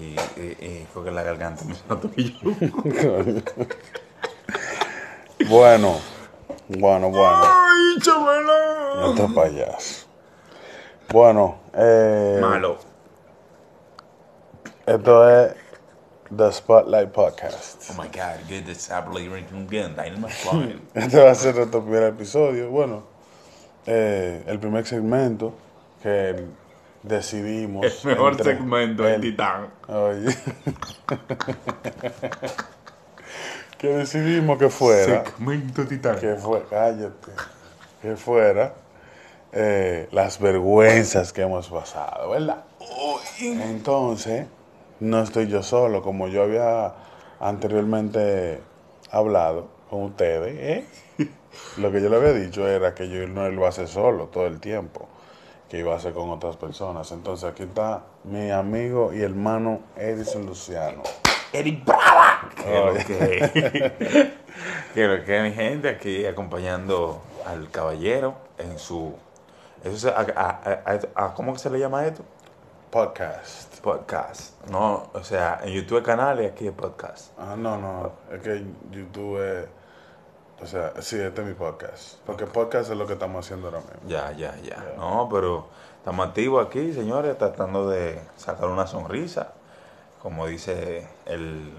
Y, y, y la garganta me. Bueno, bueno, bueno. ¡Ay, chaval! No te payaso. Bueno, eh, Malo. esto es The Spotlight Podcast. Oh my god, get this again. Dynamite. Este va a ser nuestro primer episodio. Bueno, eh, el primer segmento que decidimos. El mejor entre segmento, el el- titán. Oye. que decidimos que fuera. Segmento titán. que fue, cállate, que fuera eh, las vergüenzas que hemos pasado, ¿verdad? Entonces, no estoy yo solo, como yo había anteriormente hablado con ustedes, ¿eh? Lo que yo le había dicho era que yo no lo hacer solo todo el tiempo, que iba a hacer con otras personas. Entonces aquí está mi amigo y hermano Edison Luciano. Eric Brava. Oye. que, lo que mi gente aquí acompañando al caballero en su eso a, a- a- a- ¿cómo se le llama esto? Podcast. Podcast. No, o sea, en YouTube hay canales aquí es podcast. Ah, no, no, es que YouTube es, o sea, sí, este es mi podcast, porque podcast es lo que estamos haciendo ahora mismo. Ya, ya, ya. No, pero estamos activos aquí, señores, tratando de sacar una sonrisa, como dice el,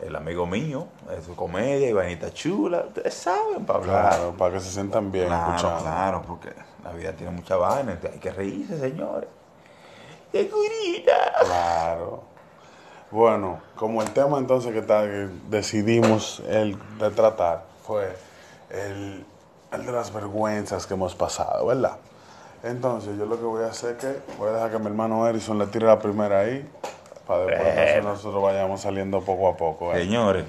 el amigo mío, es su comedia y vainita chula, ustedes saben, para hablar. Claro, para que se sientan bien Claro, escuchando. claro, porque la vida tiene mucha vaina, hay que reírse, señores. ¡Qué curita! Claro. Bueno, como el tema entonces que, está, que decidimos el de tratar fue el, el de las vergüenzas que hemos pasado, ¿verdad? Entonces yo lo que voy a hacer es que voy a dejar que mi hermano Erison le tire la primera ahí, para después nosotros vayamos saliendo poco a poco. Señores,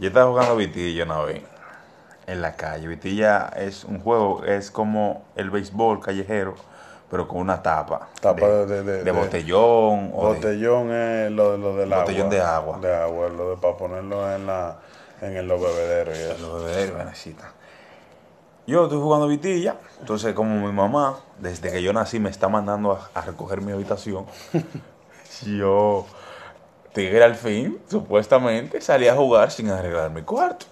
yo estaba jugando Vitilla una vez en la calle. Vitilla es un juego, es como el béisbol callejero, pero con una tapa. Tapa de, de- de- de de- botellón o Botellón es lo, lo del Botellón agua. de agua. De agua, lo de para ponerlo en la en el, los bebederos y eso. los bebederos, vainecitas. Yo estoy jugando Vitilla, entonces como mi mamá, desde que yo nací, me está mandando a, a recoger mi habitación, yo, tigre al fin, supuestamente, salí a jugar sin arreglar mi cuarto.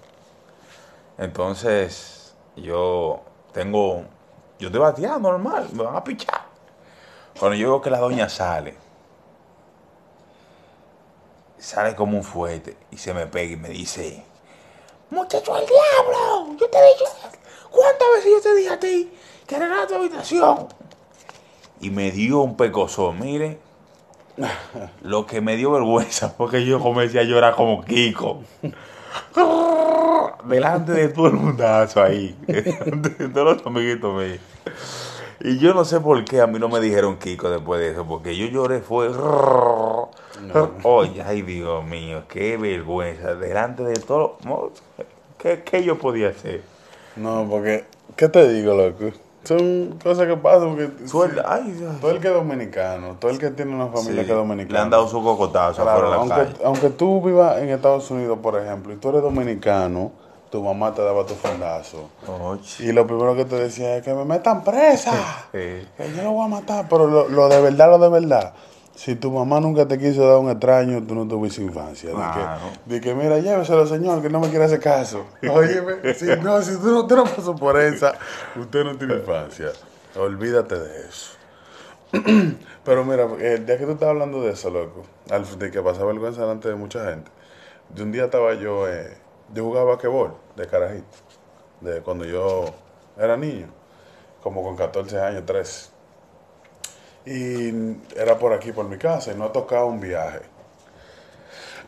Entonces, yo tengo, yo estoy bateando normal, me van a pichar. Cuando yo veo que la doña sale, sale como un fuerte y se me pega y me dice, Muchacho al diablo, yo te dicho, ¿cuántas veces yo te dije a ti que arreglara tu habitación? Y me dio un pecozón, mire. Lo que me dio vergüenza fue que yo comencé a llorar como Kiko. Delante de todo el mundazo ahí. Delante de todos los amiguitos míos. Y yo no sé por qué a mí no me dijeron Kiko después de eso, porque yo lloré fue... Oye, ay Dios mío, qué vergüenza. Delante de todo... ¿Qué, qué yo podía hacer? No, porque, ¿qué te digo, loco? Son cosas que pasan porque Suelta, ay Dios. todo el que es dominicano, todo el que tiene una familia Sí, que es dominicana. Le han dado su cocotazo Claro, afuera de la aunque, calle. aunque tú vivas en Estados Unidos, por ejemplo, y tú eres dominicano, tu mamá te daba tu fundazo. Oye. Y lo primero que te decía es que me metan presa. Sí. Que yo lo voy a matar, pero lo, lo de verdad, lo de verdad. Si tu mamá nunca te quiso dar un extraño, tú no tuviste infancia. Claro. De que, de que, mira, lléveselo, señor, que no me quiere hacer caso. Oye, si, no, si tú no, tú no pasó por esa, usted no tiene infancia. Olvídate de eso. Pero mira, el día que tú estás hablando de eso, loco, de que pasaba vergüenza delante de mucha gente, de un día estaba yo, eh, yo jugaba basquetbol de carajito, de cuando yo era niño, como con 14 años, 13. Y era por aquí, por mi casa, y no tocaba un viaje.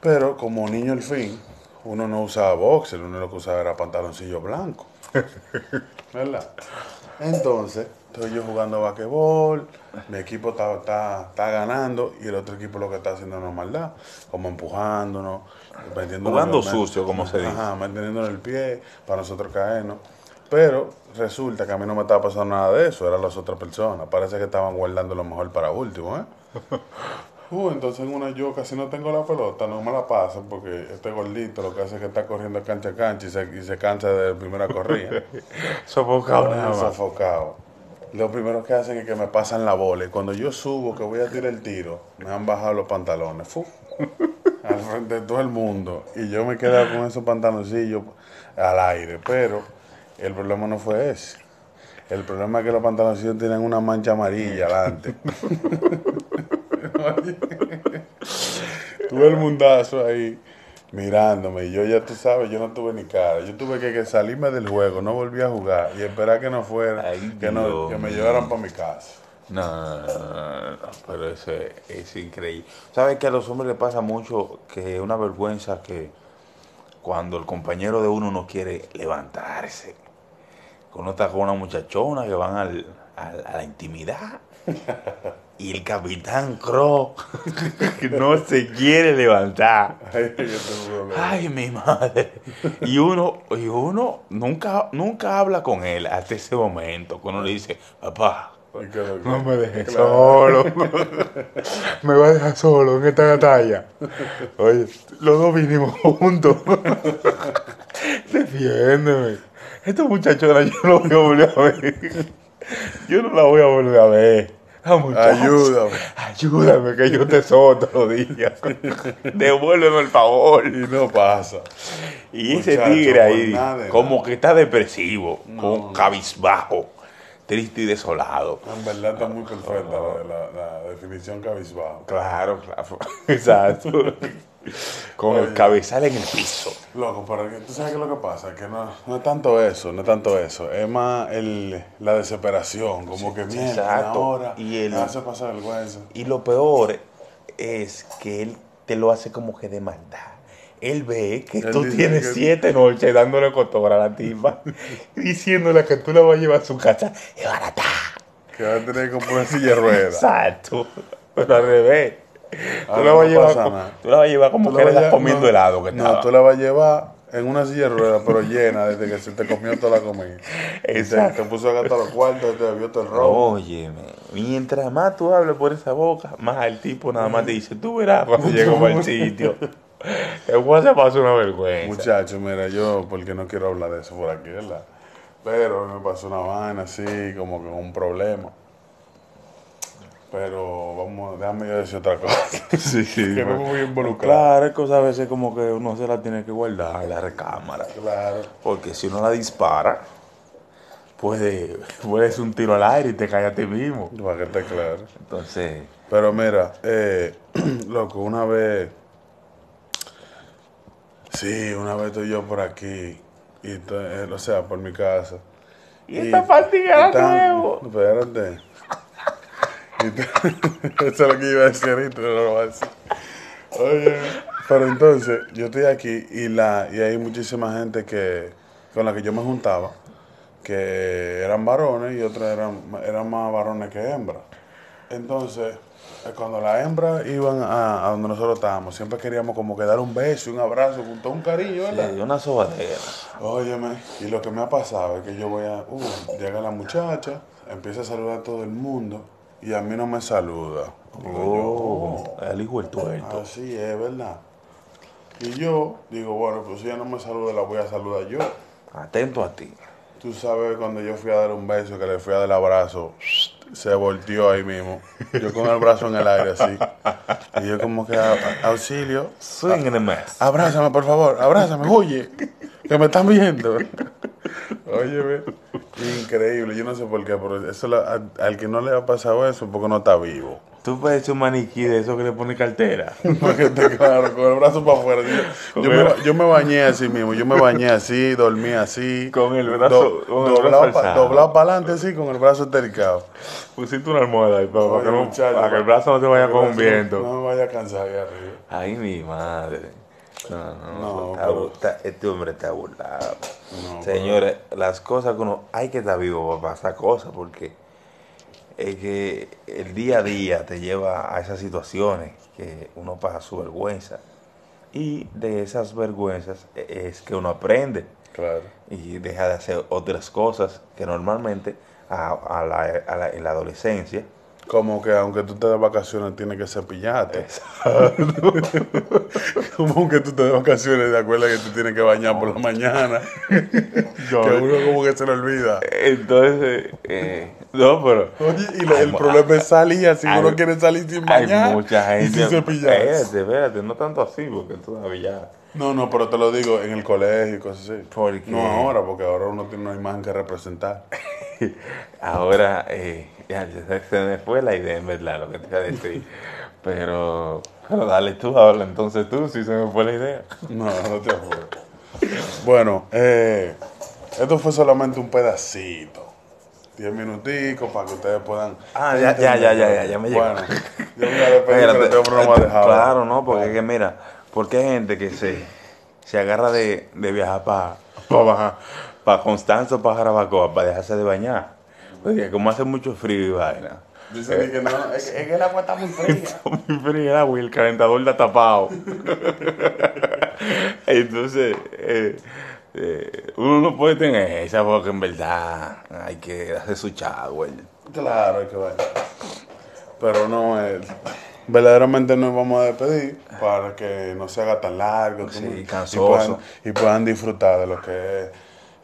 Pero como niño al fin, uno no usaba boxer, uno lo que usaba era pantaloncillo blanco. ¿Verdad? Entonces, estoy yo jugando basquetbol, mi equipo está, está, está ganando y el otro equipo lo que está haciendo es una maldad, como empujándonos, Jugando sucio, como se dice. Ajá, manteniéndonos el pie para nosotros caernos. Pero resulta que a mí no me estaba pasando nada de eso, eran las otras personas. Parece que estaban guardando lo mejor para último, ¿eh? Uh, entonces en una yo casi no tengo la pelota, no me la pasan porque este gordito lo que hace es que está corriendo cancha a cancha y se, y se cansa de la primera corrida. Sofocado nada Ahora más. sofocado. lo primero que hacen es que me pasan la bola. Y cuando yo subo, que voy a tirar el tiro, me han bajado los pantalones. ¡Fu! al frente de todo el mundo. Y yo me quedé con esos pantaloncillos al aire. Pero el problema no fue ese. El problema es que los pantaloncillos tienen una mancha amarilla adelante. Tuve el mundazo ahí mirándome. Y yo ya tú sabes, yo no tuve ni cara. Yo tuve que, que salirme del juego, no volví a jugar y esperar que no fuera, Ay, que, no, que me llevaran para mi casa. No, no, no, pero eso es, es increíble. ¿Sabes que a los hombres les pasa mucho que es una vergüenza que cuando el compañero de uno no quiere levantarse, uno está con una muchachona que van al, al- a la intimidad y el capitán Crow que no se quiere levantar. Ay, mi madre. Y uno, y uno nunca, nunca habla con él hasta ese momento, cuando uno le dice, papá, no me dejes Claro. solo. me va a dejar solo en esta batalla. Oye, los dos vinimos juntos. Defiéndeme. Esta muchachona yo no voy a volver a ver. Yo no la voy a volver a ver. Ah, Ayúdame. Ayúdame que yo te todos los días. Devuélveme el favor. Y no pasa. Y ese tigre ahí, nada como nada. que está depresivo, No, con cabizbajo, triste y desolado. En verdad está muy perfecta la, la- la definición cabizbajo. Claro, claro. Exacto. Con el cabezal en el piso. Loco, pero que- tú sabes qué es lo que pasa, que no, no es tanto eso, no es tanto eso, es más el, la desesperación, como que mierda, ahora Y el- me hace pasar vergüenza. Y lo peor es que él te lo hace como que de maldad. Él ve que Él tú tienes que- siete noches dándole cotora a la tipa, diciéndole que tú la vas a llevar a su casa. Es barata. Que va a tener como una silla de ruedas. Exacto. Pero al revés. Tú la no vas a llevar, tú la vas a llevar como Tú que le estás comiendo no, helado que No, estaba. tú la vas a llevar en una silla de ruedas, pero llena desde que se te comió toda la comida. Y te, Exacto. te puso a gastar los cuartos, te bebió todo el robo. Óyeme, mientras más tú hables por esa boca, más el tipo nada más te dice, tú verás cuando llego al sitio. El guay se pasa una vergüenza. Muchachos, mira, yo porque no quiero hablar de eso por aquí, ¿verdad? Pero me pasó una vaina así, como que un problema. Pero vamos, déjame yo decir otra cosa. Sí, que no me voy a involucrar. Claro, es cosa a veces como que uno se la tiene que guardar en la recámara. Claro. Porque si uno la dispara, puede, puede ser un tiro al aire y te cae a ti mismo. Para que esté claro. Entonces, Pero mira, eh, loco, una vez. Sí, una vez estoy yo por aquí. Y eh, o sea, por mi casa. y esta partida y tan- era nuevo. Espérate. Eso es lo que iba a decir ahorita, pero no lo voy a decir. Oye, pero entonces, yo estoy aquí y la y hay muchísima gente que con la que yo me juntaba que eran varones y otros eran, eran más varones que hembras. Entonces, eh, cuando las hembras iban a, a donde nosotros estábamos, siempre queríamos como que dar un beso, un abrazo, con todo un cariño, ¿verdad? Sí, una sobadera. Óyeme, y lo que me ha pasado es que yo voy a. Uh, llega la muchacha, empieza a saludar a todo el mundo y a mí no me saluda. Digo Oh, el hijo del yo, tuerto. así es, ¿verdad? Y yo digo, bueno, pues si ella no me saluda, la voy a saludar yo. Atento a ti. Tú sabes, cuando yo fui a dar un beso, que le fui a dar el abrazo, se volteó ahí mismo. Yo con el brazo en el aire así. Y yo como que, "A- a- auxilio, Swing in the mess. Abrázame, por favor, abrázame, huye, que me están viendo. Óyeme, increíble, yo no sé por qué, pero eso la- al, al que no le ha pasado eso, porque no está vivo. Tú pareces un maniquí de eso que le pone cartera. Porque te claro, con el brazo para afuera. Yo, yo me, ba- yo me bañé así mismo, yo me bañé así, dormí así. Con el brazo- con el brazo doblado, pa- doblado para adelante así, con el brazo estericado. Pusiste una almohada ahí para, Oye, que, no- muchacho, para que el brazo no te vaya con un viento. No me vaya a cansar ahí arriba. Ay, mi madre. No, no, No, pero- está- este hombre está burlado. No, Señores, las cosas que uno. Hay que estar vivo para pasar cosas porque es que el día a día te lleva a esas situaciones que uno pasa su vergüenza. Y de esas vergüenzas e- es que uno aprende Claro. y deja de hacer otras cosas que normalmente a, a la, a la- en la adolescencia Como que aunque tú te des vacaciones, tienes que cepillarte. como que tú te des vacaciones, de acuerdo que tú tienes que bañar por la mañana. que uno como que se le olvida. Entonces, eh, No, pero. Oye, y lo- Hay el problema es salir, si hay- uno quiere salir sin Hay bañar mucha y gente. sin cepillarse. Espérate, espérate, no tanto así, porque todavía. No, no, pero te lo digo en el colegio y cosas así. ¿Por qué? No ahora, porque ahora uno tiene una imagen que representar. Ahora, eh, ya, se, se me fue la idea, en verdad, lo que te iba a decir. Pero, pero dale tú, habla entonces tú, si se me fue la idea. No, no te apures. Bueno, eh, esto fue solamente un pedacito. Diez minuticos para que ustedes puedan. Ah, ya, ya, ya, ya, ya, ya me llegó. Bueno, yo me este me ha dejado. Claro, no, porque es que mira, porque hay gente que se, se agarra de, de viajar para pa para Constanza o para Jarabacoa, para dejarse de bañar. Porque como hace mucho frío y vaina. Dicen que no, es que, es que el agua está muy fría. Está muy frío el agua y el calentador está tapado. Entonces, eh, eh, uno no puede tener esa porque en verdad hay que hacer su güey. Claro, hay que bañar. Pero no, eh, verdaderamente nos vamos a despedir para que no se haga tan largo. Sí, tú, y cansoso. puedan- Y puedan, disfrutar de lo que es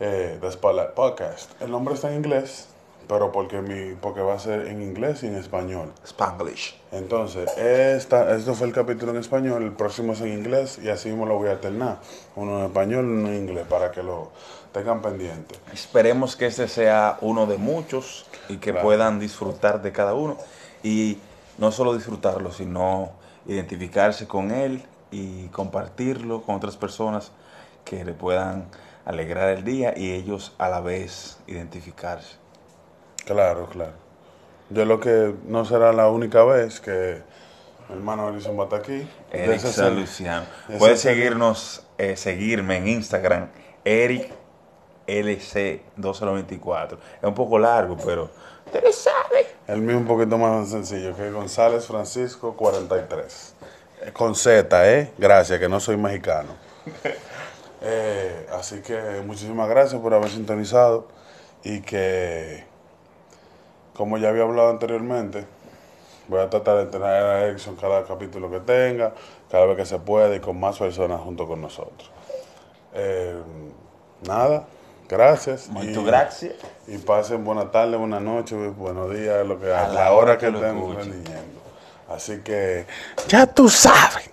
eh, The Spotlight Podcast. El nombre está en inglés, pero porque, mi, porque va a ser en inglés y en español. Spanglish. Entonces, esta, esto fue el capítulo en español, el próximo es en inglés y así mismo lo voy a alternar. Uno en español y uno en inglés para que lo tengan pendiente. Esperemos que este sea uno de muchos y que Claro. puedan disfrutar de cada uno. Y no solo disfrutarlo, sino identificarse con él y compartirlo con otras personas que le puedan alegrar el día y ellos a la vez identificarse. Claro, claro. Yo lo que no será la única vez que mi hermano Alison va a estar aquí. Eric ese Puedes seguirnos, eh, seguirme en Instagram, Eric LC2024. Es un poco largo, pero ustedes saben. El mío un poquito más sencillo, que González Francisco 43. Eh, Con Z, ¿eh? Gracias, que no soy mexicano. Eh, así que muchísimas gracias por haber sintonizado y que, como ya había hablado anteriormente, voy a tratar de tener a Erickson cada capítulo que tenga, cada vez que se pueda y con más personas junto con nosotros. Eh, nada, gracias. Muchas y- gracias. y pasen buena tarde, buenas noches, buenos días, lo que, a, A la, hora hora que que lo estén leyendo. Así que ya tú sabes.